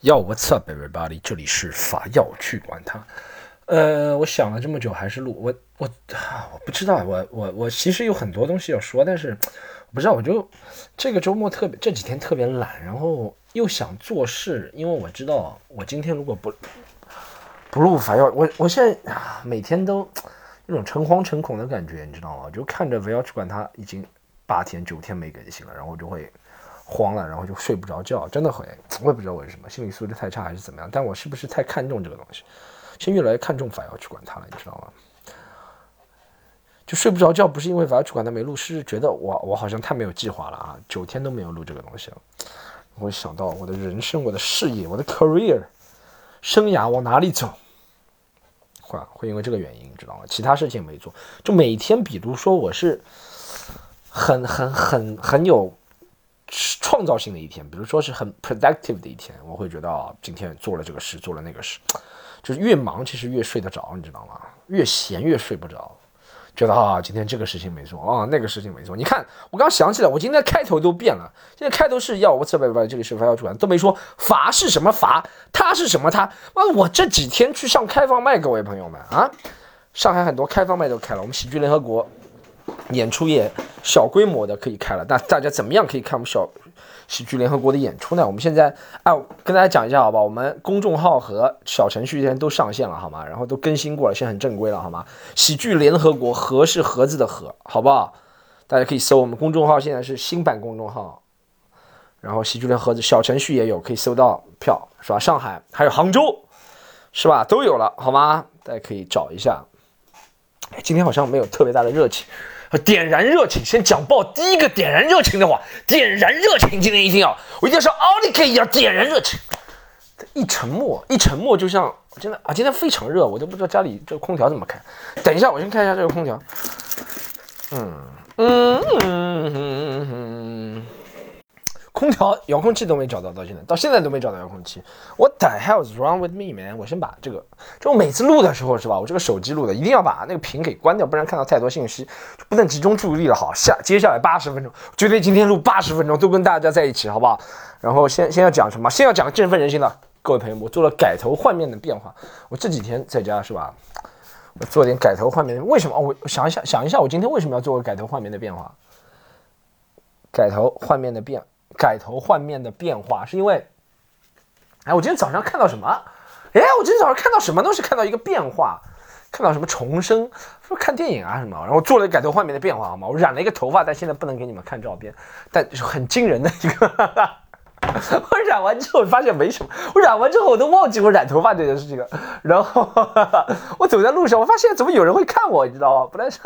Yo, what's up, everybody？这里是法药去管它。呃，我想了这么久，还是录我我啊，我不知道，我我我其实有很多东西要说，但是 我不知道，我就这个周末特别这几天特别懒，然后又想做事，因为我知道我今天如果不不录法药，我我现在啊每天都 那种诚惶诚恐的感觉，你知道吗？就看着法药去管它已经八天九天没更新了，然后就会。慌了，然后就睡不着觉，真的会，我也不知道为什么，心理素质太差还是怎么样。但我是不是太看重这个东西？现在越来越看重法要去管它了，你知道吗？就睡不着觉，不是因为法要去管它没录，是觉得我我好像太没有计划了啊，九天都没有录这个东西了。我想到我的人生、我的事业、我的 career 生涯往哪里走，会会因为这个原因，你知道吗？其他事情没做，就每天，比如说我是很很很很有。创造性的一天，比如说是很 productive 的一天，我会觉得啊，今天做了这个事，做了那个事，就是越忙其实越睡得着，你知道吗？越闲越睡不着，觉得啊，今天这个事情没做啊，那个事情没做。你看，我刚想起来，我今天开头都变了，现在开头是要我这边这里是发要主管都没说罚是什么罚，他是什么他。哇，我这几天去上开放麦，各位朋友们啊，上海很多开放麦都开了，我们喜剧联合国。演出也小规模的可以开了，那大家怎么样可以看我们小喜剧联合国的演出呢？我们现在啊，跟大家讲一下好吧，我们公众号和小程序现在都上线了好吗？然后都更新过了，现在很正规了好吗？喜剧联合国盒是盒子的盒，好不好？大家可以搜我们公众号，现在是新版公众号，然后喜剧联合子小程序也有，可以搜到票是吧？上海还有杭州是吧？都有了好吗？大家可以找一下。今天好像没有特别大的热情。点燃热情，先讲爆第一个点燃热情的话。点燃热情，今天一定要，我一定要说奥利给，要点燃热情。一沉默，一沉默，就像真的啊，今天非常热，我都不知道家里这个空调怎么开。等一下，我先看一下这个空调。嗯。嗯。嗯。嗯。嗯。空调遥控器都没找到，到现在到现在都没找到遥控器。What the hell is wrong with me, man？我先把这个，就每次录的时候是吧？我这个手机录的，一定要把那个屏给关掉，不然看到太多信息就不能集中注意力了。好，下接下来八十分钟，绝对今天录八十分钟都跟大家在一起，好不好？然后先先要讲什么？先要讲振奋人心的，各位朋友，我做了改头换面的变化。我这几天在家是吧？我做点改头换面，为什么？我想一下，想一下，我今天为什么要做个改头换面的变化？改头换面的变。改头换面的变化，是因为，哎，我今天早上看到什么？哎，我今天早上看到什么东西？看到一个变化，看到什么重生？说看电影啊什么？然后做了改头换面的变化，好吗？我染了一个头发，但现在不能给你们看照片，但是很惊人的一个。我染完之后发现没什么，我染完之后我都忘记我染头发这件事情了。然后 我走在路上，我发现怎么有人会看我，你知道吗？本来是，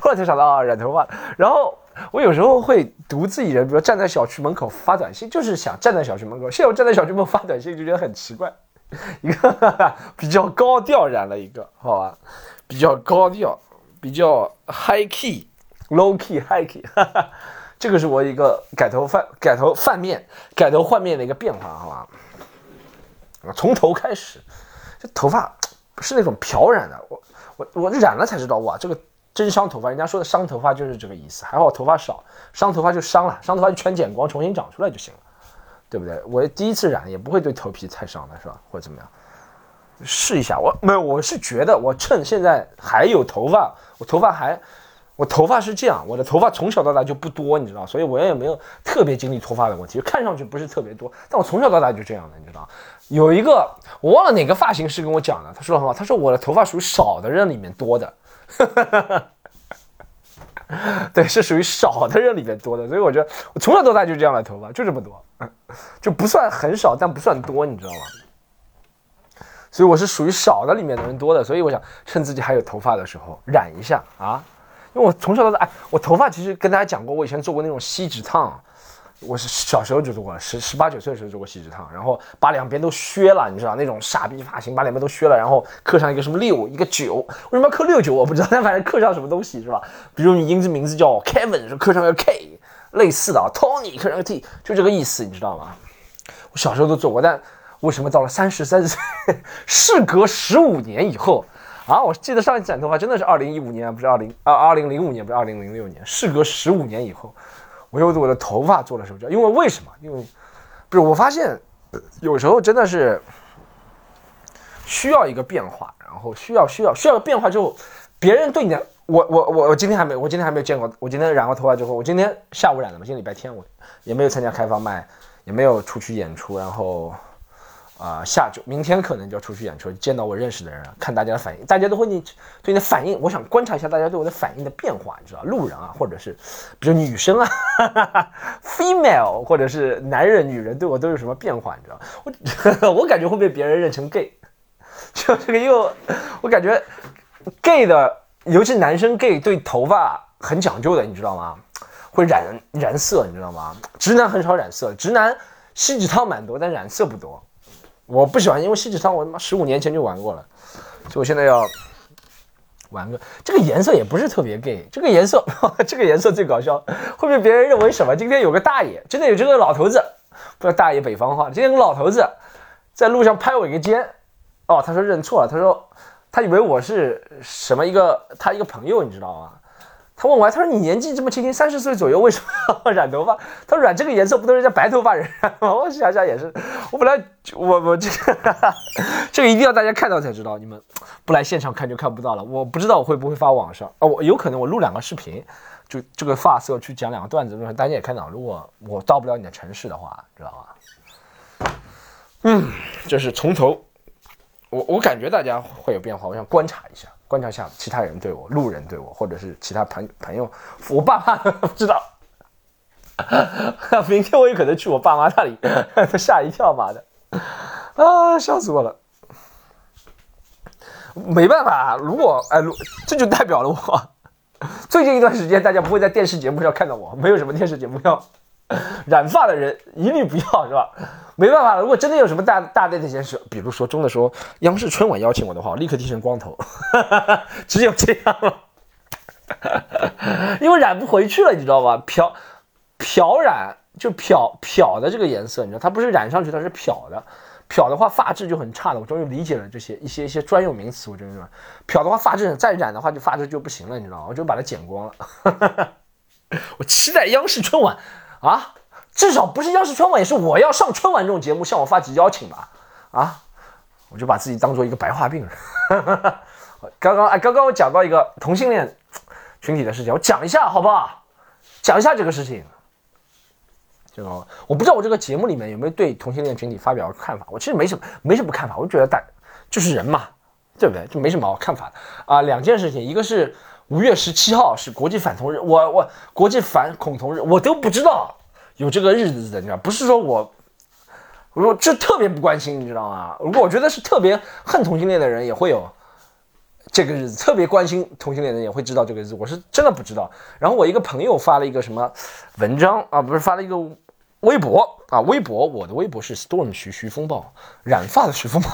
后来才想到啊，染头发。然后。我有时候会独自一人，比如站在小区门口发短信，就是想站在小区门口。现在我站在小区门口发短信，就觉得很奇怪。一个比较高调染了一个，好吧，比较高调，比较 high key，low key，high key 哈哈。这个是我一个改头换改头换面、改头换面的一个变化，好吧？从头开始，这头发不是那种漂染的，我我我染了才知道哇，这个。真伤头发，人家说的伤头发就是这个意思。还好我头发少，伤头发就伤了，伤头发就全剪光，重新长出来就行了，对不对？我第一次染也不会对头皮太伤的，是吧？或者怎么样？试一下，我没有，我是觉得我趁现在还有头发，我头发还，我头发是这样，我的头发从小到大就不多，你知道，所以我也没有特别经历脱发的问题，就看上去不是特别多，但我从小到大就这样的，你知道。有一个我忘了哪个发型师跟我讲的，他说的很好，他说我的头发属于少的人里面多的。哈哈哈哈对，是属于少的人里面多的，所以我觉得我从小到大就这样的头发，就这么多，就不算很少，但不算多，你知道吗？所以我是属于少的里面的人多的，所以我想趁自己还有头发的时候染一下啊，因为我从小到大，哎，我头发其实跟大家讲过，我以前做过那种锡纸烫。我是小时候就做过，十十八九岁的时候做过锡纸烫，然后把两边都削了，你知道那种傻逼发型，把两边都削了，然后刻上一个什么六，一个九，为什么要刻六九？我不知道，但反正刻上什么东西是吧？比如你英子名字叫 Kevin，说刻上个 K，类似的啊，Tony 刻上个 T，就这个意思，你知道吗？我小时候都做过，但为什么到了三十三岁，事隔十五年以后啊？我记得上一次染头发真的是二零一五年，不是二零二，二零零五年不是二零零六年，事隔十五年以后。我又对我的头发做了手脚，因为为什么？因为不是我发现有时候真的是需要一个变化，然后需要需要需要变化之后，别人对你的，我我我我今天还没我今天还没有见过，我今天染过头发之后，我今天下午染的嘛，今天礼拜天我也没有参加开放麦，也没有出去演出，然后。啊，下周明天可能就要出去演出，见到我认识的人，看大家的反应，大家都会你对你的反应，我想观察一下大家对我的反应的变化，你知道，路人啊，或者是比如女生啊哈哈，female，或者是男人、女人对我都有什么变化，你知道，我 我感觉会被别人认成 gay，就这个又，我感觉 gay 的，尤其男生 gay 对头发很讲究的，你知道吗？会染染色，你知道吗？直男很少染色，直男锡纸烫蛮多，但染色不多。我不喜欢，因为锡纸烫我他妈十五年前就玩过了，所以我现在要玩个这个颜色也不是特别 gay，这个颜色 这个颜色最搞笑，会被别人认为什么？今天有个大爷，真的有这个老头子，不知道大爷北方话，今天有个老头子在路上拍我一个肩，哦，他说认错了，他说他以为我是什么一个他一个朋友，你知道吗？他问我，他说你年纪这么轻轻，三十岁左右，为什么要染头发？他说染这个颜色不都是人家白头发人染吗？我想想也是，我本来我我这个 这个一定要大家看到才知道，你们不来现场看就看不到了。我不知道我会不会发网上啊？我有可能我录两个视频，就这个发色去讲两个段子，大家也看到。如果我到不了你的城市的话，知道吧？嗯，就是从头，我我感觉大家会有变化，我想观察一下。观察下其他人对我，路人对我，或者是其他朋朋友，我爸妈不知道。明天我有可能去我爸妈那里，吓一跳，妈的，啊，笑死我了。没办法，如果哎，这就代表了我最近一段时间，大家不会在电视节目上看到我，没有什么电视节目要 染发的人一律不要，是吧？没办法了，如果真的有什么大大的那件事，比如说中的说央视春晚邀请我的话，我立刻剃成光头，只有这样了，因为染不回去了，你知道吧？漂漂染就漂漂的这个颜色，你知道它不是染上去，它是漂的，漂的话发质就很差的。我终于理解了这些一些一些专用名词，我真的漂的话发质再染的话就发质就不行了，你知道吗？我就把它剪光了。我期待央视春晚啊！至少不是央视春晚，也是我要上春晚这种节目向我发起邀请吧？啊，我就把自己当做一个白化病人。刚刚哎，刚刚我讲到一个同性恋群体的事情，我讲一下好不好？讲一下这个事情。这个我不知道我这个节目里面有没有对同性恋群体发表看法。我其实没什么没什么看法，我觉得大就是人嘛，对不对？就没什么看法啊。两件事情，一个是五月十七号是国际反同日，我我国际反恐同日，我都不知道。有这个日子的，你知道，不是说我，我说这特别不关心，你知道吗？如果我觉得是特别恨同性恋的人，也会有这个日子；特别关心同性恋的人，也会知道这个日子。我是真的不知道。然后我一个朋友发了一个什么文章啊，不是发了一个微博啊，微博，我的微博是 Storm 徐徐风暴染发的徐风暴，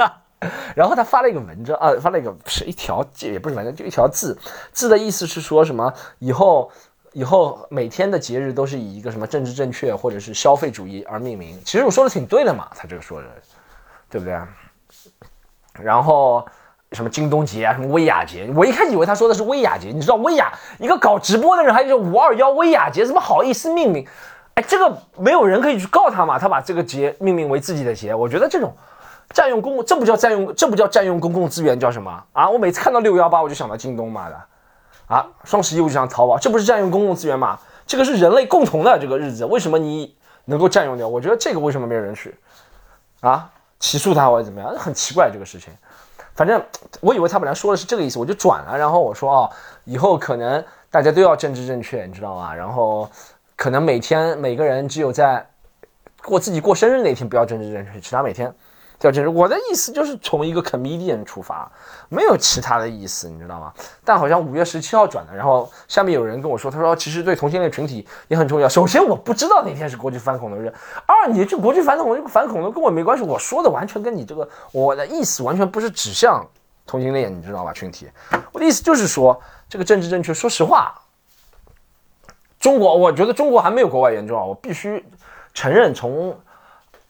然后他发了一个文章啊，发了一个是一条也不是文章，就一条字，字的意思是说什么以后。以后每天的节日都是以一个什么政治正确或者是消费主义而命名。其实我说的挺对的嘛，他这个说的，对不对？然后什么京东节啊，什么薇娅节，我一开始以为他说的是薇娅节。你知道薇娅一个搞直播的人，还有五二幺薇娅节，怎么好意思命名？哎，这个没有人可以去告他嘛？他把这个节命名为自己的节，我觉得这种占用公共，这不叫占用，这不叫占用公共资源，叫什么啊？我每次看到六幺八，我就想到京东妈的。啊，双十一我就想淘宝，这不是占用公共资源吗？这个是人类共同的这个日子，为什么你能够占用掉？我觉得这个为什么没有人去啊起诉他或者怎么样？很奇怪这个事情。反正我以为他本来说的是这个意思，我就转了，然后我说啊，以后可能大家都要政治正确，你知道吗？然后可能每天每个人只有在过自己过生日那天不要政治正确，其他每天。叫这是我的意思，就是从一个 comedian 出发，没有其他的意思，你知道吗？但好像五月十七号转的，然后下面有人跟我说，他说其实对同性恋群体也很重要。首先我不知道那天是国际反恐的日，二你这国际反恐这个反恐的跟我没关系，我说的完全跟你这个我的意思完全不是指向同性恋，你知道吧？群体，我的意思就是说这个政治正确，说实话，中国我觉得中国还没有国外严重啊，我必须承认从。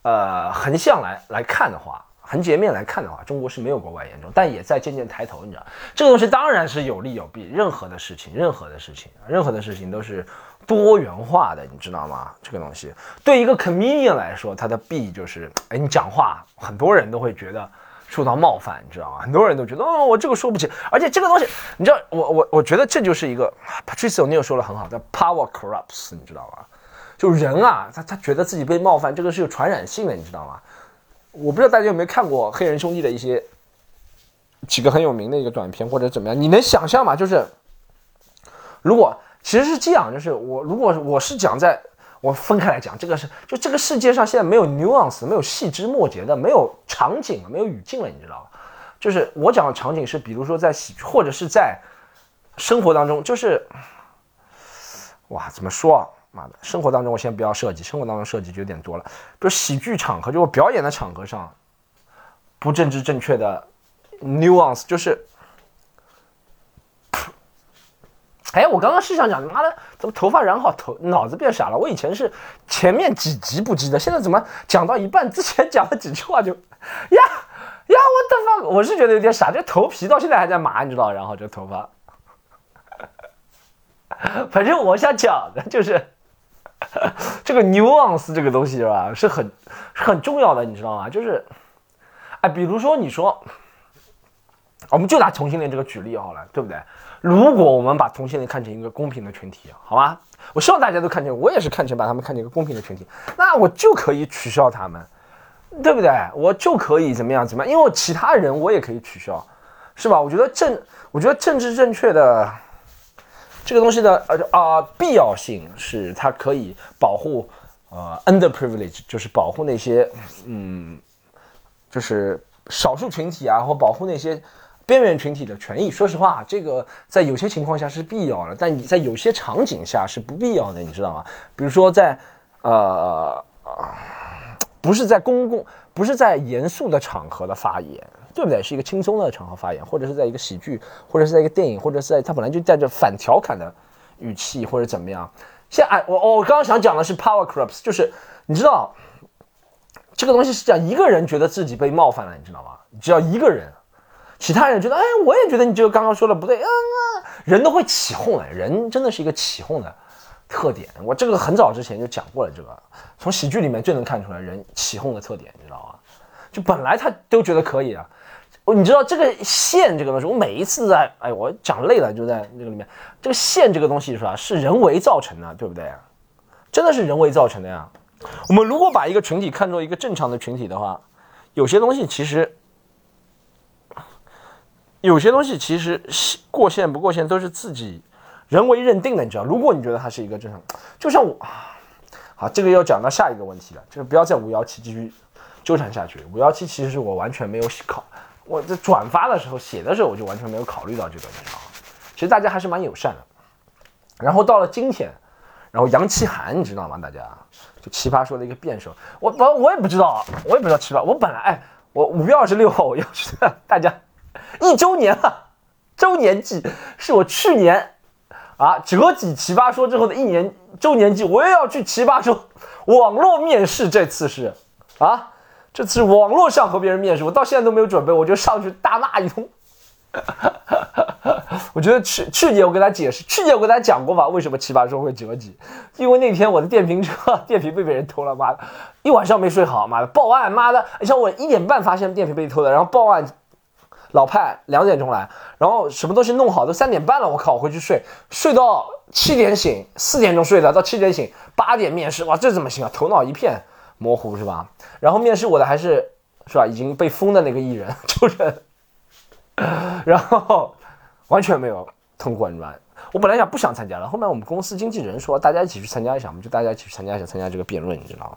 呃，横向来来看的话，横截面来看的话，中国是没有国外严重，但也在渐渐抬头。你知道，这个东西当然是有利有弊，任何的事情，任何的事情，任何的事情都是多元化的，你知道吗？这个东西对一个 comedian 来说，它的弊就是，哎，你讲话很多人都会觉得受到冒犯，你知道吗？很多人都觉得，哦，我这个说不起。而且这个东西，你知道，我我我觉得这就是一个 Patricio Neal 说的很好，叫 power corrupts，你知道吗？就人啊，他他觉得自己被冒犯，这个是有传染性的，你知道吗？我不知道大家有没有看过黑人兄弟的一些几个很有名的一个短片或者怎么样，你能想象吗？就是如果。其实是这样，就是我如果我是讲在，我分开来讲，这个是就这个世界上现在没有 nuance，没有细枝末节的，没有场景了，没有语境了，你知道吗？就是我讲的场景是，比如说在喜，或者是在生活当中，就是哇，怎么说啊？妈的，生活当中我先不要设计，生活当中设计就有点多了。比如喜剧场合，就我表演的场合上，不政治正确的 nuance，就是。哎，我刚刚是想讲，妈的，怎么头发染好，头脑子变傻了？我以前是前面几集不记得，现在怎么讲到一半，之前讲了几句话就，呀呀，我的妈！我是觉得有点傻，这头皮到现在还在麻，你知道？然后这头发，反正我想讲的就是，这个 nuance 这个东西是吧，是很很重要的，你知道吗？就是，哎，比如说你说，我们就拿同性恋这个举例好了，对不对？如果我们把同性恋看成一个公平的群体，好吗？我希望大家都看成，我也是看成把他们看成一个公平的群体，那我就可以取消他们，对不对？我就可以怎么样怎么样？因为我其他人我也可以取消，是吧？我觉得政，我觉得政治正确的这个东西的呃啊必要性是它可以保护呃 underprivilege，就是保护那些嗯，就是少数群体啊，或保护那些。边缘群体的权益，说实话，这个在有些情况下是必要的，但你在有些场景下是不必要的，你知道吗？比如说在，呃，不是在公共，不是在严肃的场合的发言，对不对？是一个轻松的场合发言，或者是在一个喜剧，或者是在一个电影，或者是在他本来就带着反调侃的语气，或者怎么样。现在，我我刚刚想讲的是 power corrupts，就是你知道，这个东西是讲一个人觉得自己被冒犯了，你知道吗？只要一个人。其他人觉得，哎，我也觉得你这个刚刚说的不对，嗯啊，人都会起哄的，人真的是一个起哄的特点。我这个很早之前就讲过了，这个从喜剧里面就能看出来人起哄的特点，你知道吗？就本来他都觉得可以啊，你知道这个线这个东西，我每一次在，哎，我讲累了就在那个里面，这个线这个东西是吧，是人为造成的，对不对？真的是人为造成的呀。我们如果把一个群体看作一个正常的群体的话，有些东西其实。有些东西其实过线不过线都是自己人为认定的，你知道？如果你觉得它是一个正常，就像我，好，这个要讲到下一个问题了，就是不要在五幺七继续纠缠下去。五幺七其实是我完全没有考，我在转发的时候写的时候我就完全没有考虑到这个，你知道吗？其实大家还是蛮友善的。然后到了今天，然后杨奇涵，你知道吗？大家就奇葩说的一个辩手，我我我也不知道，我也不知道奇葩。我本来哎，我五月二十六号我要去大家。一周年了，周年季是我去年啊折戟奇葩说之后的一年周年季，我又要去奇葩说网络面试。这次是啊，这次网络上和别人面试，我到现在都没有准备，我就上去大骂一通。我觉得去去年我跟他解释，去年我跟他讲过吧，为什么奇葩说会折戟？因为那天我的电瓶车 电瓶被别人偷了，妈的，一晚上没睡好，妈的报案，妈的，你像我一点半发现电瓶被偷了，然后报案。老派两点钟来，然后什么东西弄好都三点半了，我靠，我回去睡，睡到七点醒，四点钟睡的，到七点醒，八点面试，哇，这怎么行啊？头脑一片模糊是吧？然后面试我的还是是吧？已经被封的那个艺人，就是，然后完全没有通过，你知道我本来想不想参加了，后面我们公司经纪人说大家一起去参加一下，我们就大家一起去参加一下，参加这个辩论，你知道吗？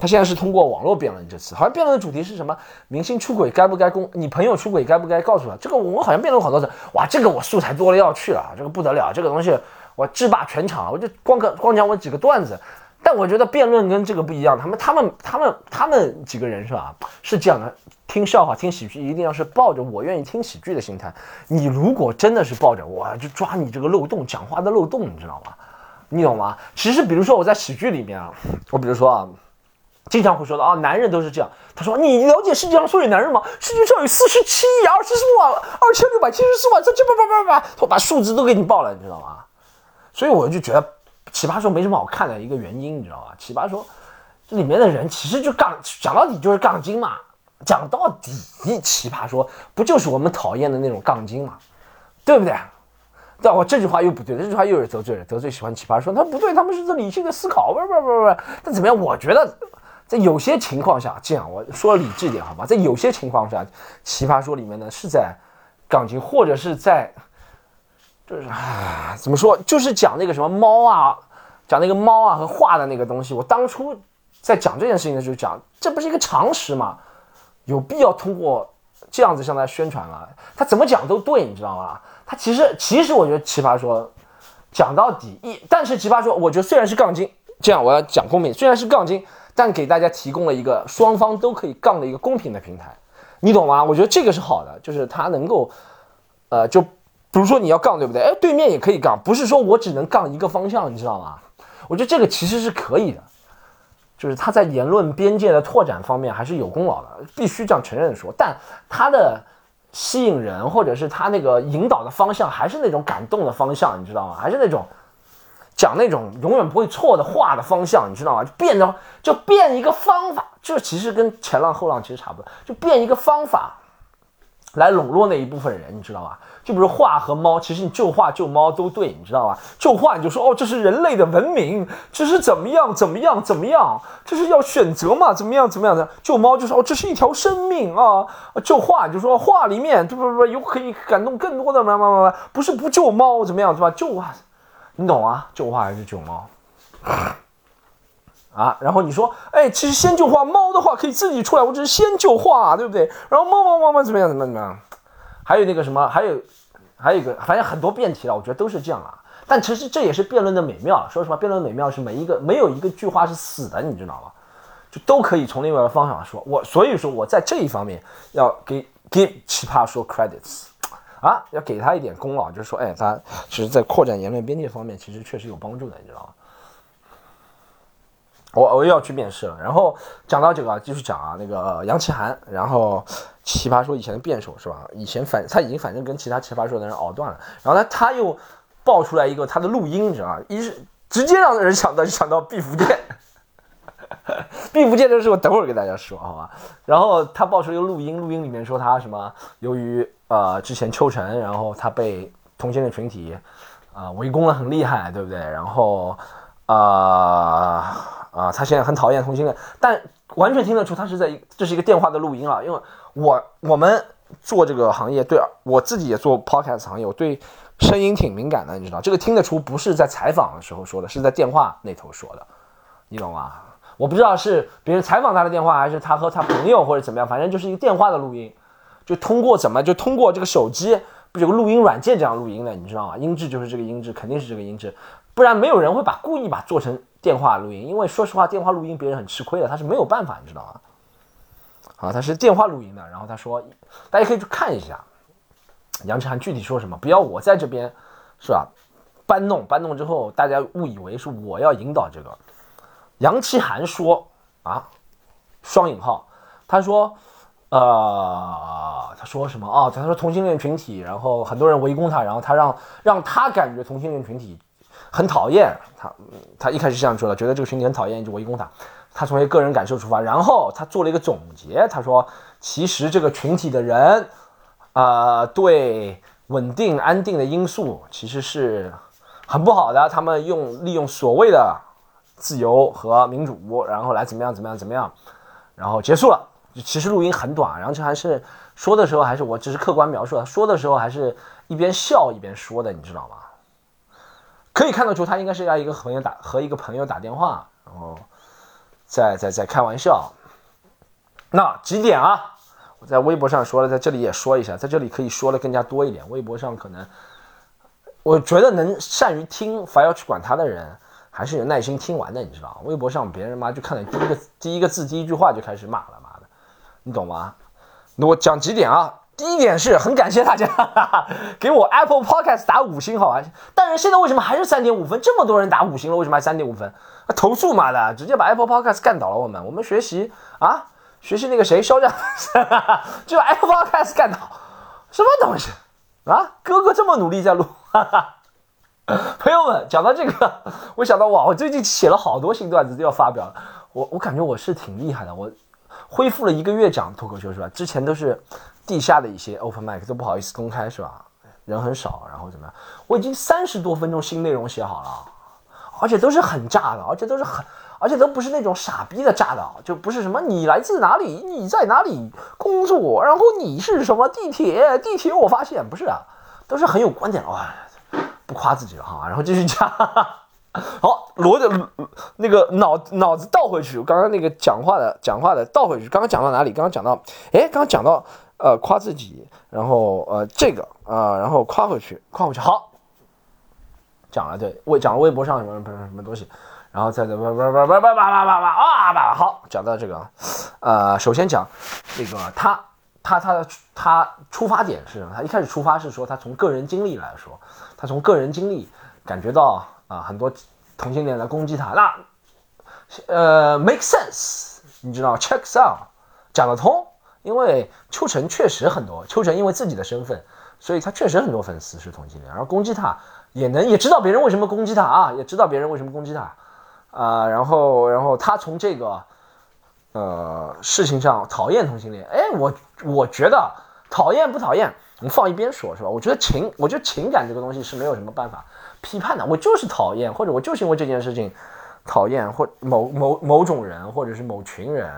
他现在是通过网络辩论，这次好像辩论的主题是什么？明星出轨该不该公？你朋友出轨该不该告诉他？这个我好像辩论好多次，哇，这个我素材多了要去了，这个不得了，这个东西我制霸全场，我就光个光讲我几个段子。但我觉得辩论跟这个不一样，他们他们他们他们几个人是吧？是这样的，听笑话听喜剧一定要是抱着我愿意听喜剧的心态。你如果真的是抱着我就抓你这个漏洞，讲话的漏洞，你知道吗？你懂吗？其实比如说我在喜剧里面啊，我比如说啊。经常会说的啊，男人都是这样。他说：“你了解世界上所有男人吗？世界上有四十七亿二十四万二千六百七十四万三千八八八八，我把数字都给你报了，你知道吗？所以我就觉得奇葩说没什么好看的一个原因，你知道吧？奇葩说这里面的人其实就杠，讲到底就是杠精嘛。讲到底，奇葩说不就是我们讨厌的那种杠精嘛，对不对？但我这句话又不对，这句话又是得罪人，得罪喜欢奇葩说。他不对，他们是在理性的思考，不是不是不是不是。但怎么样？我觉得在有些情况下，这样我说理智点好吧，在有些情况下，奇葩说里面呢是在杠精，或者是在就是啊，怎么说？就是讲那个什么猫啊，讲那个猫啊和画的那个东西。我当初在讲这件事情的时候讲，这不是一个常识吗？有必要通过这样子向他宣传吗？他怎么讲都对，你知道吗？他其实，其实我觉得奇葩说讲到底一，但是奇葩说，我觉得虽然是杠精，这样我要讲公平，虽然是杠精，但给大家提供了一个双方都可以杠的一个公平的平台，你懂吗？我觉得这个是好的，就是他能够，呃，就比如说你要杠，对不对？哎，对面也可以杠，不是说我只能杠一个方向，你知道吗？我觉得这个其实是可以的，就是他在言论边界的拓展方面还是有功劳的，必须这样承认说，但他的。吸引人，或者是他那个引导的方向，还是那种感动的方向，你知道吗？还是那种讲那种永远不会错的话的方向，你知道吗？就变着就变一个方法，就其实跟前浪后浪其实差不多，就变一个方法来笼络那一部分人，你知道吧？就比如画和猫，其实你救画救猫都对，你知道吧？救画你就说哦，这是人类的文明，这是怎么样怎么样怎么样，这是要选择嘛？怎么样怎么样的？救猫就说哦，这是一条生命啊！救画你就说画里面不不不有可以感动更多的嘛嘛嘛不是不救猫怎么样是吧？救画，你懂啊？救画还是救猫啊？然后你说哎，其实先救画猫的话可以自己出来，我只是先救画，对不对？然后猫猫猫猫怎么样怎么样怎么样？还有那个什么，还有，还有一个，反正很多辩题了，我觉得都是这样啊。但其实这也是辩论的美妙。说实话，辩论美妙是每一个没有一个句话是死的，你知道吗？就都可以从另外一个方向说。我所以说我在这一方面要给给奇葩说 credits 啊，要给他一点功劳，就是说，哎，他其实在扩展言论边界方面，其实确实有帮助的，你知道吗？我我又要去面试了，然后讲到这个继续讲啊，那个杨奇涵，然后奇葩说以前的辩手是吧？以前反他已经反正跟其他奇葩说的人熬断了，然后呢他又爆出来一个他的录音，你知道吗？一是直接让人想到想到毕福剑，毕福剑的事我等会儿给大家说好吧？然后他爆出一个录音，录音里面说他什么？由于呃之前秋晨，然后他被同性恋群体啊围攻的很厉害，对不对？然后啊。啊，他现在很讨厌同性恋，但完全听得出他是在这是一个电话的录音啊。因为我我们做这个行业，对我自己也做 podcast 行业，我对声音挺敏感的，你知道，这个听得出不是在采访的时候说的，是在电话那头说的，你懂吗？我不知道是别人采访他的电话，还是他和他朋友或者怎么样，反正就是一个电话的录音，就通过怎么就通过这个手机，不有个录音软件这样录音的，你知道吗？音质就是这个音质，肯定是这个音质，不然没有人会把故意把做成。电话录音，因为说实话，电话录音别人很吃亏的，他是没有办法，你知道吗？啊，他是电话录音的，然后他说，大家可以去看一下杨奇涵具体说什么，不要我在这边是吧？搬弄搬弄之后，大家误以为是我要引导这个。杨奇涵说啊，双引号，他说，呃，他说什么啊？他说同性恋群体，然后很多人围攻他，然后他让让他感觉同性恋群体。很讨厌他，他一开始这样说的，觉得这个群体很讨厌，就围攻他。他从一个个人感受出发，然后他做了一个总结，他说：“其实这个群体的人，啊，对稳定安定的因素其实是很不好的。他们用利用所谓的自由和民主，然后来怎么样怎么样怎么样，然后结束了。其实录音很短，然后这还是说的时候，还是我只是客观描述，说的时候还是一边笑一边说的，你知道吗？”可以看得出，他应该是要一个朋友打和一个朋友打电话，然后在在在开玩笑。那几点啊？我在微博上说了，在这里也说一下，在这里可以说的更加多一点。微博上可能，我觉得能善于听，反要去管他的人，还是有耐心听完的，你知道微博上别人嘛，就看了第一个第一个字第一句话就开始骂了，妈的，你懂吗？那我讲几点啊？第一点是很感谢大家 给我 Apple Podcast 打五星，好吧？但是现在为什么还是三点五分？这么多人打五星了，为什么还三点五分？投诉妈的，直接把 Apple Podcast 干倒了！我们，我们学习啊，学习那个谁肖战，就把 Apple Podcast 干倒，什么东西啊？哥哥这么努力在录，朋友们，讲到这个，我想到哇，我最近写了好多新段子都要发表了。我我感觉我是挺厉害的，我恢复了一个月讲脱口秀是吧？之前都是地下的一些 open mic 都不好意思公开是吧？人很少，然后怎么样？我已经三十多分钟新内容写好了，而且都是很炸的，而且都是很，而且都不是那种傻逼的炸的，就不是什么你来自哪里，你在哪里工作，然后你是什么地铁，地铁我发现不是啊，都是很有观点的哇。不夸自己了哈，然后继续讲。好，罗的那个脑脑子倒回去，刚刚那个讲话的讲话的倒回去。刚刚讲到哪里？刚刚讲到，哎，刚刚讲到呃夸自己，然后呃这个啊，然后夸回去，夸回去。好，讲了对，微讲了微博上什么什么什么东西，然后再再叭叭叭叭叭叭叭叭啊叭，好，讲到这个，呃，首先讲那个他他他的他出发点是什么？他一开始出发是说他从个人经历来说。他从个人经历感觉到啊，很多同性恋来攻击他，那呃，make sense，你知道，checks out，讲得通，因为秋晨确实很多，秋晨因为自己的身份，所以他确实很多粉丝是同性恋，然后攻击他也能也知道别人为什么攻击他啊，也知道别人为什么攻击他啊，然后然后他从这个呃事情上讨厌同性恋，哎，我我觉得讨厌不讨厌？我们放一边说，是吧？我觉得情，我觉得情感这个东西是没有什么办法批判的。我就是讨厌，或者我就是因为这件事情讨厌或某某某种人，或者是某群人，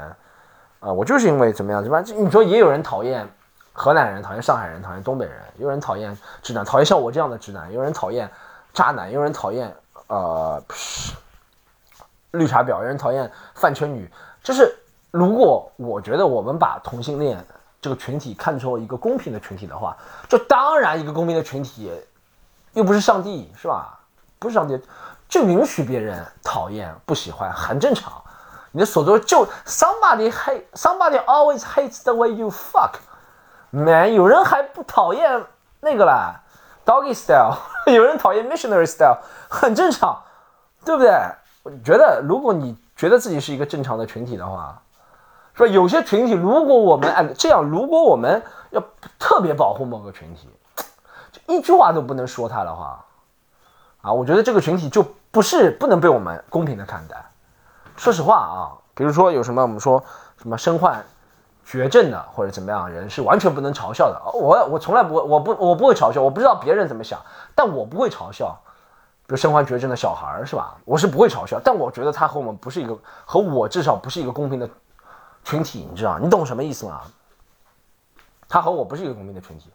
啊，我就是因为怎么样，怎么样？你说也有人讨厌河南人，讨厌上海人，讨厌东北人，有人讨厌直男，讨厌像我这样的直男，有人讨厌渣男，有人讨厌呃绿茶婊，有人讨厌饭圈女。就是如果我觉得我们把同性恋。这个群体看作一个公平的群体的话，就当然一个公平的群体，又不是上帝，是吧？不是上帝，就允许别人讨厌、不喜欢，很正常。你的所作就 somebody hate somebody always hates the way you fuck man，有人还不讨厌那个啦，doggy style，有人讨厌 missionary style，很正常，对不对？我觉得，如果你觉得自己是一个正常的群体的话。说有些群体，如果我们按这样，如果我们要特别保护某个群体，就一句话都不能说他的话，啊，我觉得这个群体就不是不能被我们公平的看待。说实话啊，比如说有什么我们说什么身患绝症的或者怎么样人是完全不能嘲笑的。我我从来不，我不我不会嘲笑，我不知道别人怎么想，但我不会嘲笑，比如身患绝症的小孩儿是吧？我是不会嘲笑，但我觉得他和我们不是一个，和我至少不是一个公平的。群体，你知道，你懂什么意思吗？他和我不是一个公平的群体，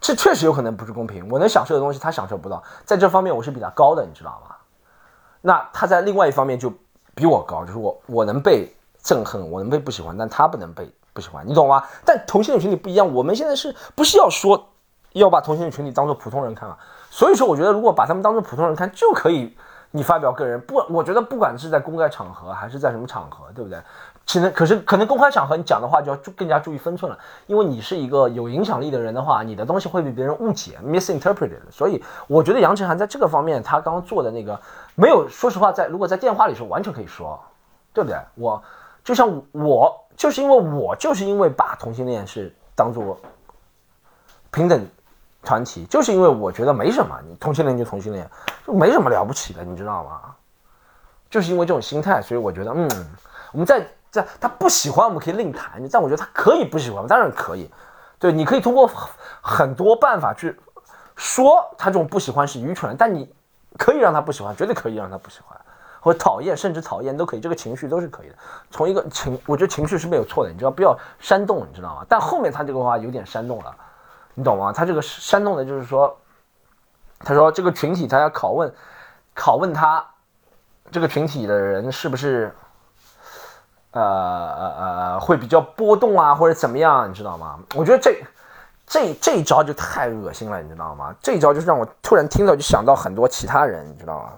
这确实有可能不是公平。我能享受的东西，他享受不到，在这方面我是比他高的，你知道吗？那他在另外一方面就比我高，就是我我能被憎恨，我能被不喜欢，但他不能被不喜欢，你懂吗？但同性恋群体不一样，我们现在是不是要说要把同性恋群体当做普通人看啊？所以说，我觉得如果把他们当做普通人看，就可以你发表个人不，我觉得不管是在公开场合还是在什么场合，对不对？只能可是可能公开场合你讲的话就要注更加注意分寸了，因为你是一个有影响力的人的话，你的东西会被别人误解 misinterpreted。所以我觉得杨晨涵在这个方面他刚刚做的那个没有，说实话，在如果在电话里是完全可以说，对不对？我就像我就是因为我就是因为把同性恋是当做平等团体，就是因为我觉得没什么，你同性恋就同性恋，就没什么了不起的，你知道吗？就是因为这种心态，所以我觉得嗯，我们在。这他不喜欢，我们可以另谈。但我觉得他可以不喜欢，当然可以。对，你可以通过很多办法去说他这种不喜欢是愚蠢，但你可以让他不喜欢，绝对可以让他不喜欢，或讨厌，甚至讨厌都可以，这个情绪都是可以的。从一个情，我觉得情绪是没有错的，你知道，不要煽动，你知道吗？但后面他这个话有点煽动了，你懂吗？他这个煽动的就是说，他说这个群体他要拷问，拷问他这个群体的人是不是。呃呃呃，会比较波动啊，或者怎么样，你知道吗？我觉得这这这一招就太恶心了，你知道吗？这一招就是让我突然听到就想到很多其他人，你知道吗？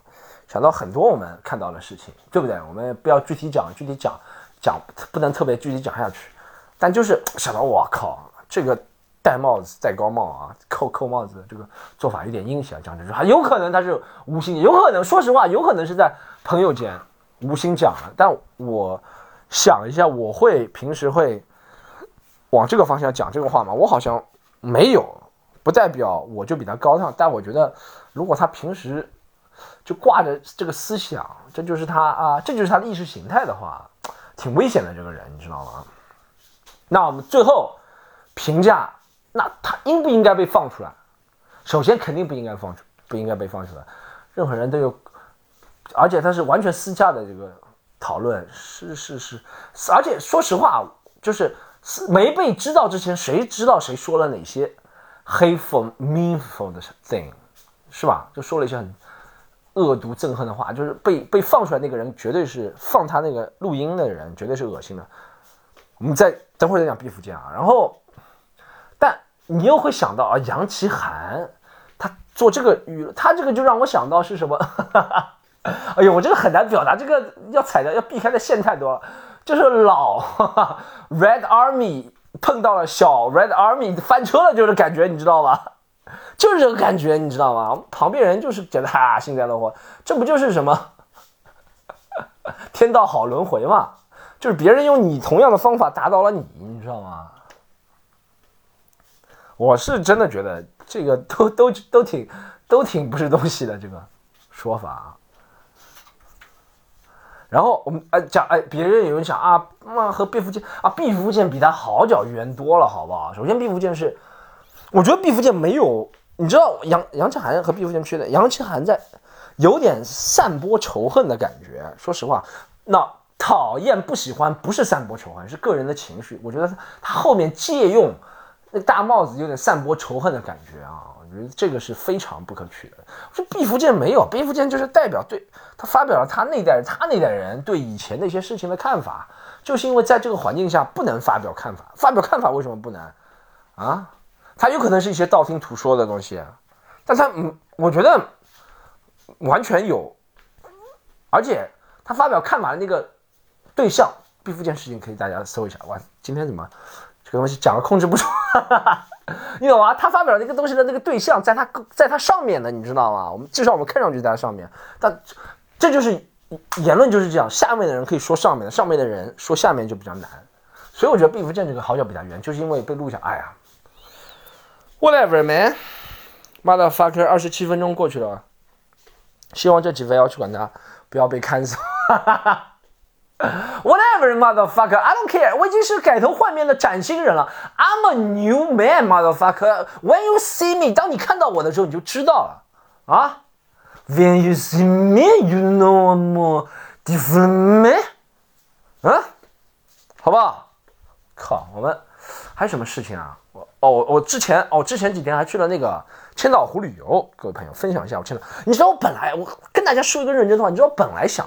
想到很多我们看到的事情，对不对？我们不要具体讲，具体讲讲不能特别具体讲下去，但就是想到我靠，这个戴帽子戴高帽啊，扣扣帽子的这个做法有点阴险，讲这句话，有可能他是无心，有可能说实话，有可能是在朋友间无心讲了，但我。想一下，我会平时会往这个方向讲这个话吗？我好像没有，不代表我就比他高尚。但我觉得，如果他平时就挂着这个思想，这就是他啊，这就是他的意识形态的话，挺危险的。这个人，你知道吗？那我们最后评价，那他应不应该被放出来？首先，肯定不应该放出，不应该被放出来。任何人都有，而且他是完全私下的这个讨论，是是是，而且说实话，就是没被知道之前，谁知道谁说了哪些 hateful meanful 的 thing，是吧？就说了一些很恶毒憎恨的话，就是被被放出来那个人，绝对是放他那个录音的人，绝对是恶心的。我们再等会儿再讲毕福剑啊，然后，但你又会想到啊，杨奇涵。做这个语，他这个就让我想到是什么？哎呦，我这个很难表达，这个要踩的要避开的线太多了。就是老 Red Army 碰到了小 Red Army 翻车了，就是感觉，你知道吗？就是这个感觉，你知道吗？旁边人就是觉得哈幸灾乐祸，这不就是什么 天道好轮回嘛？就是别人用你同样的方法打倒了你，你知道吗？我是真的觉得。这个都都都挺都挺不是东西的这个说法啊，然后我们哎讲哎，别人有人讲啊，妈和毕福剑啊，毕福剑比他好脚冤多了，好不好？首先，毕福剑是，我觉得毕福剑没有，你知道杨杨千涵和毕福剑缺的，杨千涵在有点散播仇恨的感觉。说实话，那讨厌不喜欢不是散播仇恨，是个人的情绪。我觉得他后面借用。那大帽子有点散播仇恨的感觉啊，觉得这个是非常不可取的。说毕福剑没有，毕福剑就是代表对他发表了他那代人他那代人对以前那些事情的看法，就是因为在这个环境下不能发表看法，发表看法为什么不能啊？他有可能是一些道听途说的东西，但他嗯，我觉得完全有，而且他发表看法的那个对象，毕福剑事情可以大家搜一下。哇，今天怎么？这个东西讲了控制不住，你懂吗？他发表那个东西的那个对象在他在他上面的，你知道吗？我们至少我们看上去在他上面，但这就是言论就是这样，下面的人可以说上面的，上面的人说下面就比较难。所以我觉得毕福剑这个好久比较冤，就是因为被录下。哎呀，whatever man，motherfucker，二十七分钟过去了，希望这几位要去管他，不要被看死。哈哈哈 Whatever, motherfucker, I don't care. 我已经是改头换面的崭新人了。I'm a new man, motherfucker. When you see me，当你看到我的时候，你就知道了啊。When you see me, you know I'm more different man。啊，好不好？靠，我们还有什么事情啊？我哦，我之前哦，之前几天还去了那个千岛湖旅游。各位朋友，分享一下我千岛。你知道我本来我跟大家说一个认真的话，你知道我本来想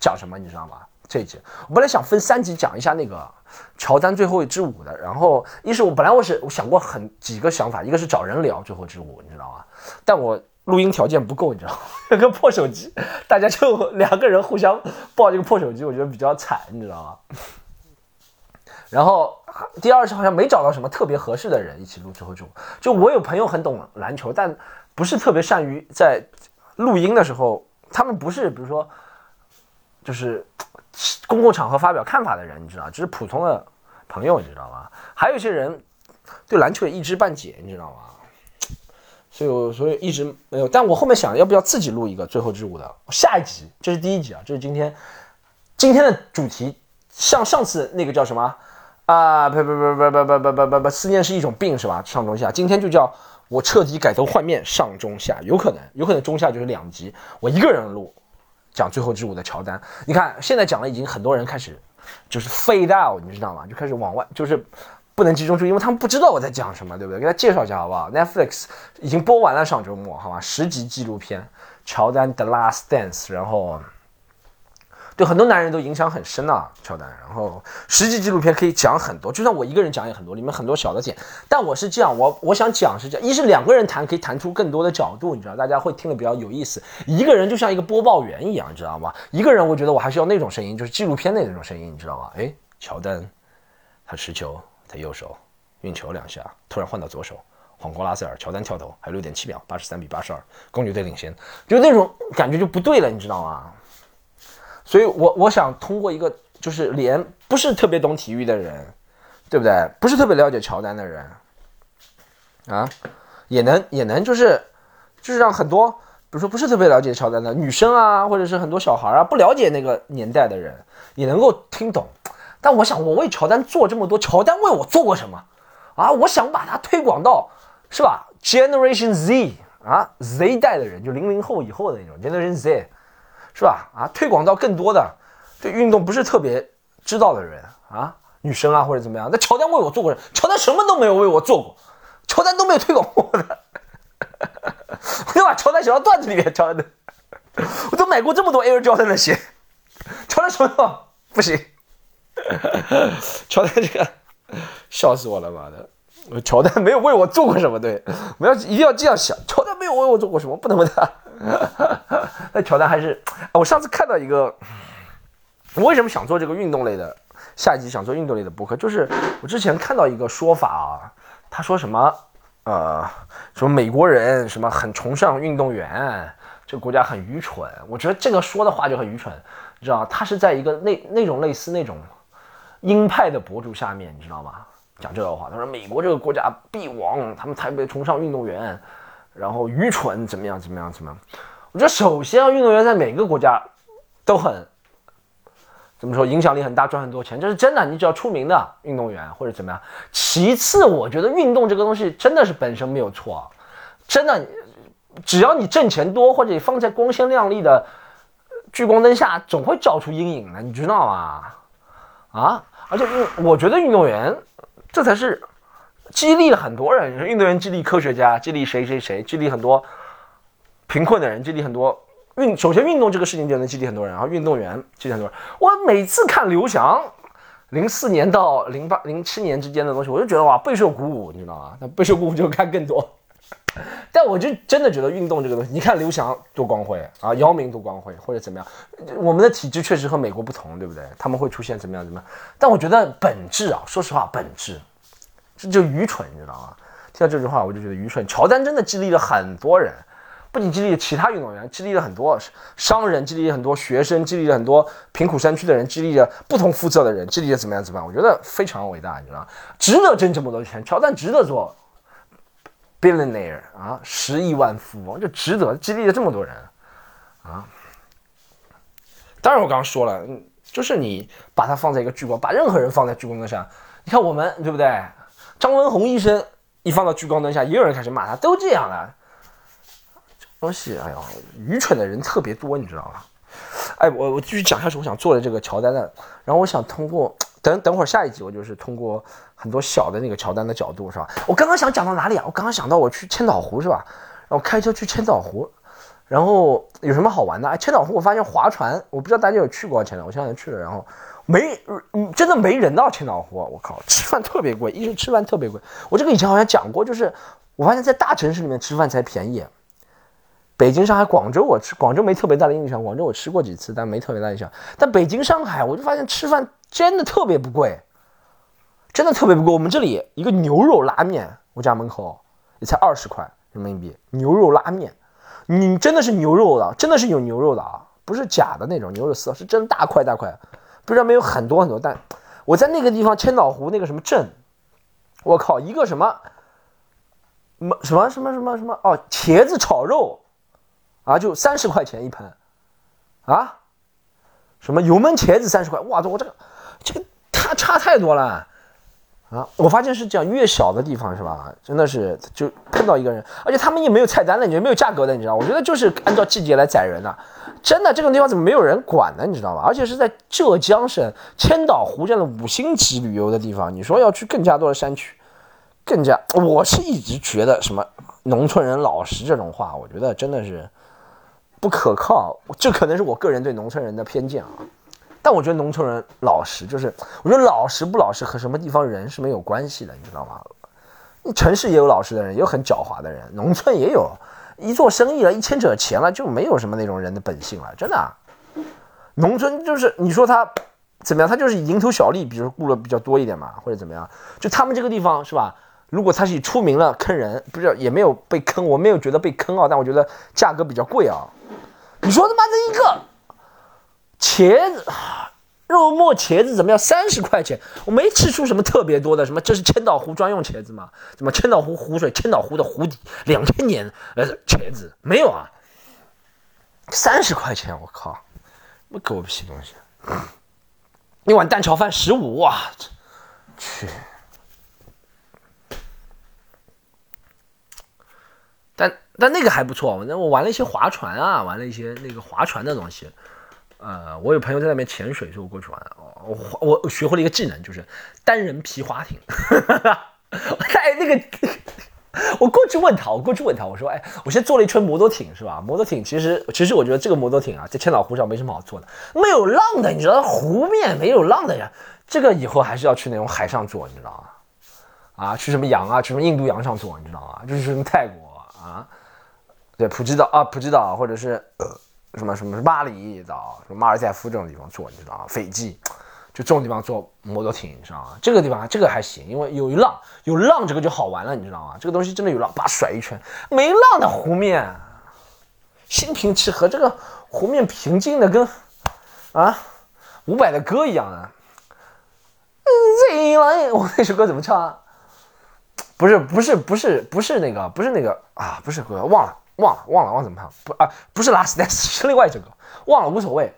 讲什么？你知道吗？这一集我本来想分三集讲一下那个乔丹最后一支舞的，然后一是我本来我是我想过很几个想法，一个是找人聊最后一支舞，你知道吗？但我录音条件不够，你知道吗？有个破手机，大家就 两个人互相抱这个破手机，我觉得比较惨，你知道吗？然后第二是好像没找到什么特别合适的人一起录最后舞，就我有朋友很懂篮球，但不是特别善于在录音的时候，他们不是比如说就是。公共场合发表看法的人，你知道，就是普通的朋友，你知道吗？还有一些人对篮球也一知半解，你知道吗？所以我，所以一直没有。但我后面想要不要自己录一个最后之舞的下一集？这是第一集啊，这是今天今天的主题。像上次那个叫什么啊？呸呸呸呸呸呸呸呸呸，思念是一种病，是吧？上中下，今天就叫我彻底改头换面，上中下，有可能，有可能中下就是两集，我一个人录。讲最后之舞的乔丹，你看现在讲了，已经很多人开始就是 fade out，你知道吗？就开始往外，就是不能集中注意，因为他们不知道我在讲什么，对不对？给大家介绍一下好不好？Netflix 已经播完了上周末，好吧？十集纪录片《乔丹 The Last Dance》，然后。对很多男人都影响很深呐，乔丹。然后实际纪录片可以讲很多，就算我一个人讲也很多，里面很多小的点。但我是这样，我我想讲是这样：一是两个人谈可以谈出更多的角度，你知道，大家会听得比较有意思；一个人就像一个播报员一样，你知道吗？一个人我觉得我还是要那种声音，就是纪录片的那种声音，你知道吗？哎，乔丹，他持球，他右手运球两下，突然换到左手，晃过拉塞尔，乔丹跳投，还有六点七秒，八十三比八十二，公牛队领先，就那种感觉就不对了，你知道吗？所以，我我想通过一个，就是连不是特别懂体育的人，对不对？不是特别了解乔丹的人，啊，也能也能就是就是让很多，比如说不是特别了解乔丹的女生啊，或者是很多小孩啊，不了解那个年代的人，也能够听懂。但我想，我为乔丹做这么多，乔丹为我做过什么啊？我想把它推广到，是吧？Generation Z 啊，Z 代的人，就零零后以后的那种 Generation Z，是吧？啊，推广到更多的对运动不是特别知道的人啊，女生啊或者怎么样。那乔丹为我做过什么？乔丹什么都没有为我做过，乔丹都没有推广过的。我就把乔丹写到段子里面，乔丹的，我都买过这么多 Air Jordan 的鞋，乔丹什么不行？乔丹这个笑死我了，妈的！乔丹没有为我做过什么，对，我要一定要这样想。乔丹没有为我做过什么，不能问他。那乔丹还是……我上次看到一个，我为什么想做这个运动类的下一集？想做运动类的博客，就是我之前看到一个说法啊，他说什么？呃，什么美国人什么很崇尚运动员，这个国家很愚蠢。我觉得这个说的话就很愚蠢，你知道他是在一个那那种类似那种。鹰派的博主下面，你知道吗？讲这个话，他说美国这个国家必亡，他们特别崇尚运动员，然后愚蠢怎么样怎么样怎么样？我觉得首先运动员在每个国家都很怎么说，影响力很大，赚很多钱，这是真的。你只要出名的运动员或者怎么样。其次，我觉得运动这个东西真的是本身没有错，真的，只要你挣钱多或者你放在光鲜亮丽的聚光灯下，总会照出阴影的，你知道吗？啊？而且运，我觉得运动员，这才是激励了很多人。运动员激励科学家，激励谁谁谁，激励很多贫困的人，激励很多运。首先，运动这个事情就能激励很多人，然后运动员激励很多人。我每次看刘翔零四年到零八零七年之间的东西，我就觉得哇，备受鼓舞，你知道吗？那备受鼓舞就看更多。但我就真的觉得运动这个东西，你看刘翔多光辉啊，姚明多光辉，或者怎么样，我们的体质确实和美国不同，对不对？他们会出现怎么样怎么样？但我觉得本质啊，说实话，本质这就愚蠢，你知道吗？听到这句话我就觉得愚蠢。乔丹真的激励了很多人，不仅激励了其他运动员，激励了很多商人，激励了很多学生，激励了很多贫苦山区的人，激励了不同肤色的人，激励了怎么样怎么样？我觉得非常伟大，你知道吗？值得挣这么多钱，乔丹值得做。billionaire 啊，十亿万富翁就值得激励了这么多人啊！当然，我刚刚说了，就是你把它放在一个聚光，把任何人放在聚光灯下，你看我们对不对？张文宏医生一放到聚光灯下，也有人开始骂他，都这样了。这东西，哎呦，愚蠢的人特别多，你知道吧？哎，我我继续讲下去，我想做的这个乔丹的，然后我想通过等等会儿下一集，我就是通过。很多小的那个乔丹的角度是吧？我刚刚想讲到哪里啊？我刚刚想到我去千岛湖是吧？然后开车去千岛湖，然后有什么好玩的？哎，千岛湖我发现划船，我不知道大家有去过千岛，我现在去了，然后没，真的没人到千岛湖，我靠，吃饭特别贵，一是吃饭特别贵。我这个以前好像讲过，就是我发现在大城市里面吃饭才便宜。北京、上海、广州我吃，广州没特别大的印象，广州我吃过几次，但没特别大印象。但北京、上海我就发现吃饭真的特别不贵。真的特别不贵，我们这里一个牛肉拉面，我家门口也才二十块人民币。牛肉拉面，你真的是牛肉的，真的是有牛肉的啊，不是假的那种牛肉丝，是真大块大块。不知道没有很多很多，但我在那个地方千岛湖那个什么镇，我靠，一个什么什么什么什么什么哦，茄子炒肉啊，就三十块钱一盆啊，什么油焖茄子三十块，哇，我这个这个它差太多了。啊，我发现是这样，越小的地方是吧？真的是就碰到一个人，而且他们也没有菜单的，也没有价格的，你知道？我觉得就是按照季节来宰人的，真的这种地方怎么没有人管呢？你知道吗？而且是在浙江省千岛湖这样的五星级旅游的地方，你说要去更加多的山区，更加，我是一直觉得什么农村人老实这种话，我觉得真的是不可靠，这可能是我个人对农村人的偏见啊。但我觉得农村人老实，就是我觉得老实不老实和什么地方人是没有关系的，你知道吗？城市也有老实的人，也有很狡猾的人，农村也有一做生意了，一牵扯钱了，就没有什么那种人的本性了，真的。农村就是你说他怎么样，他就是蝇头小利，比如雇了比较多一点嘛，或者怎么样，就他们这个地方是吧？如果他是出名了坑人，不是也没有被坑，我没有觉得被坑啊，但我觉得价格比较贵啊。你说他妈的一个。茄子，肉末茄子怎么样？三十块钱，我没吃出什么特别多的。什么？这是千岛湖专用茄子吗？什么千岛湖湖水？千岛湖的湖底两千年呃茄子没有啊？三十块钱，我靠，什么狗屁东西！一碗蛋炒饭十五哇，去！但但那个还不错，那我玩了一些划船啊，玩了一些那个划船的东西。呃，我有朋友在那边潜水，所以我过去玩。我我学会了一个技能，就是单人皮划艇。哎那个，我过去问他，我过去问他，我说，哎，我现在做了一圈摩托艇，是吧？摩托艇其实其实我觉得这个摩托艇啊，在千岛湖上没什么好做的，没有浪的，你知道，湖面没有浪的呀。这个以后还是要去那种海上做，你知道吗？啊，去什么洋啊，去什么印度洋上做，你知道吗？就是什么泰国啊，对，普吉岛啊，普吉岛或者是。什么什么是巴厘岛，什么马尔代夫这种地方做，你知道吗？斐济，就这种地方做摩托艇，你知道吗？这个地方这个还行，因为有浪，有浪这个就好玩了，你知道吗？这个东西真的有浪，把甩一圈，没浪的湖面，心平气和，这个湖面平静的跟啊伍佰的歌一样的。嗯，我那首歌怎么唱啊？不是不是不是不是那个不是那个啊，不是歌忘了。忘了忘了忘怎么唱不啊不是 Last Dance 是另外一首歌忘了无所谓。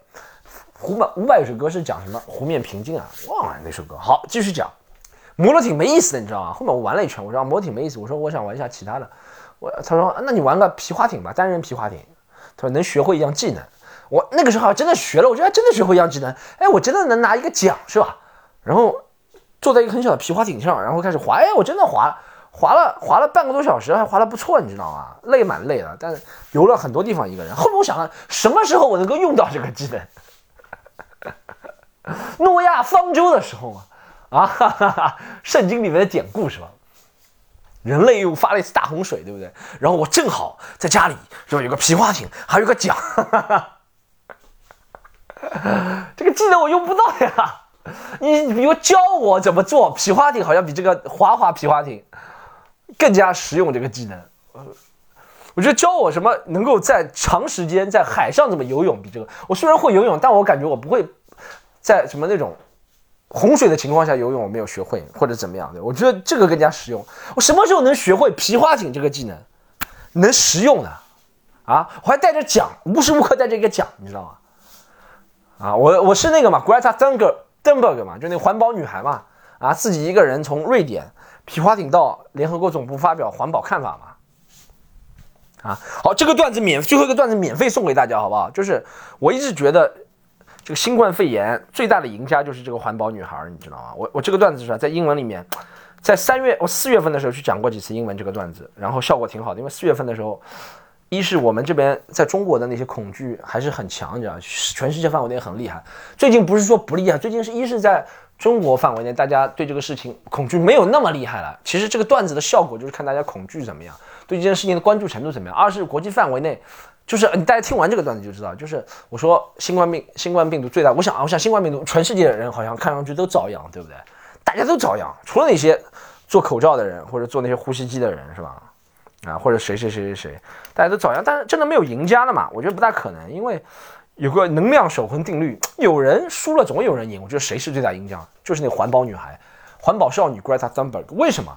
湖满五百有首歌是讲什么湖面平静啊忘了那首歌好继续讲摩托艇没意思的你知道吗？后面我玩了一圈我说摩托艇没意思我说我想玩一下其他的我他说那你玩个皮划艇吧单人皮划艇他说能学会一样技能我那个时候真的学了我觉得真的学会一样技能哎我真的能拿一个奖是吧？然后坐在一个很小的皮划艇上然后开始划哎我真的划。滑了滑了半个多小时，还滑得不错，你知道吗？累蛮累的，但是游了很多地方一个人。后面我想了，什么时候我能够用到这个技能？诺亚方舟的时候嘛，啊，哈哈哈，圣经里面的典故是吧？人类又发了一次大洪水，对不对？然后我正好在家里，是吧？有个皮划艇，还有个桨，哈哈哈这个技能我用不到呀。你你比如教我怎么做皮划艇，好像比这个滑滑皮划艇。更加实用这个技能，呃，我觉得教我什么能够在长时间在海上怎么游泳，比这个我虽然会游泳，但我感觉我不会在什么那种洪水的情况下游泳，我没有学会或者怎么样的。我觉得这个更加实用。我什么时候能学会皮划艇这个技能，能实用的啊？我还带着桨，无时无刻带着一个桨，你知道吗？啊，我我是那个嘛，Greta Thunberg 嘛，就那环保女孩嘛，啊，自己一个人从瑞典。皮划艇到联合国总部发表环保看法嘛？啊，好，这个段子免最后一个段子免费送给大家，好不好？就是我一直觉得这个新冠肺炎最大的赢家就是这个环保女孩，你知道吗？我我这个段子是在英文里面，在三月我四月份的时候去讲过几次英文这个段子，然后效果挺好的，因为四月份的时候，一是我们这边在中国的那些恐惧还是很强，你知道，全世界范围内很厉害。最近不是说不厉害，最近是一是在。中国范围内，大家对这个事情恐惧没有那么厉害了。其实这个段子的效果就是看大家恐惧怎么样，对这件事情的关注程度怎么样。二是国际范围内，就是你大家听完这个段子就知道，就是我说新冠病新冠病毒最大，我想啊我想新冠病毒全世界的人好像看上去都遭殃，对不对？大家都遭殃，除了那些做口罩的人或者做那些呼吸机的人是吧？啊，或者谁谁谁谁谁，大家都遭殃，但是真的没有赢家了嘛？我觉得不大可能，因为。有个能量守恒定律，有人输了总有人赢。我觉得谁是最大赢家？就是那环保女孩、环保少女 Greta Thunberg。为什么？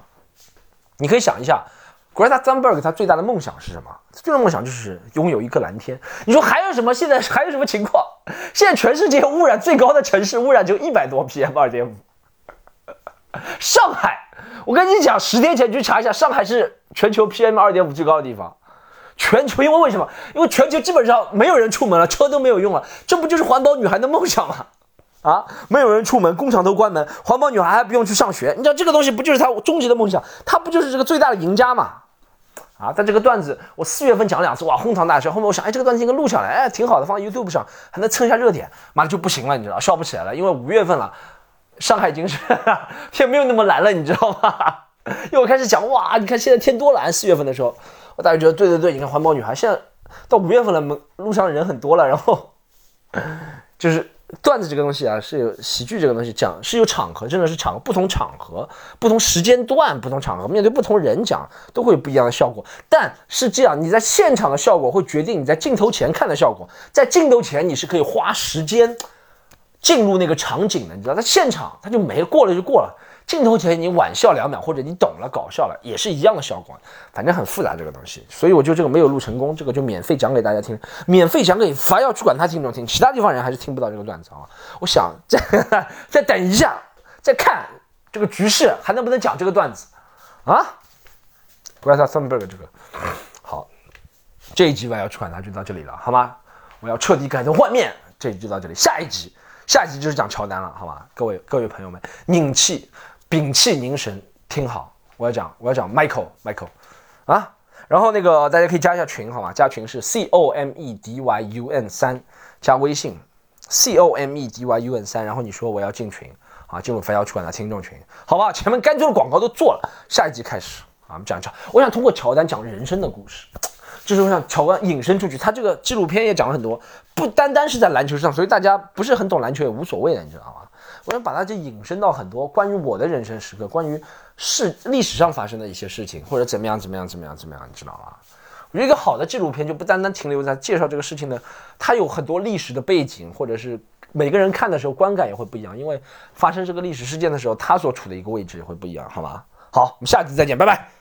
你可以想一下，Greta Thunberg 她最大的梦想是什么？最大的梦想就是拥有一个蓝天。你说还有什么？现在还有什么情况？现在全世界污染最高的城市污染就一百多 PM 二点五。上海，我跟你讲，十天前去查一下，上海是全球 PM 二点五最高的地方。全球，因为为什么？因为全球基本上没有人出门了，车都没有用了，这不就是环保女孩的梦想吗？啊，没有人出门，工厂都关门，环保女孩还不用去上学，你知道这个东西不就是她终极的梦想？她不就是这个最大的赢家吗？啊，但这个段子我四月份讲两次，哇，哄堂大笑。后面我想，哎，这个段子应该录下来，哎，挺好的，放在 YouTube 上还能蹭一下热点。妈的就不行了，你知道，笑不起来了，因为五月份了，上海已经是 天没有那么蓝了，你知道吗？又开始讲，哇，你看现在天多蓝，四月份的时候。我大概觉得对对对，你看环保女孩现在到五月份了，门路上人很多了，然后 就是段子这个东西啊，是有喜剧这个东西讲是有场合，真的是场不同场合、不同时间段、不同场合面对不同人讲都会有不一样的效果。但是这样，你在现场的效果会决定你在镜头前看的效果。在镜头前你是可以花时间进入那个场景的，你知道，在现场他就没过了就过了，镜头前你玩笑两秒或者你懂了搞笑了，也是一样的效果，反正很复杂这个东西，所以我就这个没有录成功，这个就免费讲给大家听，免费讲给凡要去管他听众听，其他地方人还是听不到这个段子啊。我想再再等一下，再看这个局势还能不能讲这个段子啊？不要他 Thunberg 这个好，这一集我要去管他就到这里了，好吗？我要彻底改头换面，这一集就到这里，下一集。下一集就是讲乔丹了，好吗？各位各位朋友们，拧气，屏气凝神，听好，我要讲，我要讲 Michael，Michael，啊，然后那个大家可以加一下群，好吗？加群是 C O M E D Y U N 三，加微信 C O M E D Y U N 三，然后你说我要进群，啊，进入凡要去管的听众群，好吧？前面该做的广告都做了，下一集开始啊，我们讲一讲，我想通过乔丹讲人生的故事。就是我想乔丹引申出去，他这个纪录片也讲了很多，不单单是在篮球上，所以大家不是很懂篮球也无所谓的，你知道吗？我想把它就引申到很多关于我的人生时刻，关于是历史上发生的一些事情，或者怎么样怎么样怎么样怎么样，你知道吗？我觉得一个好的纪录片就不单单停留在介绍这个事情的，它有很多历史的背景，或者是每个人看的时候观感也会不一样，因为发生这个历史事件的时候，他所处的一个位置也会不一样，好吗？好，我们下期再见，拜拜。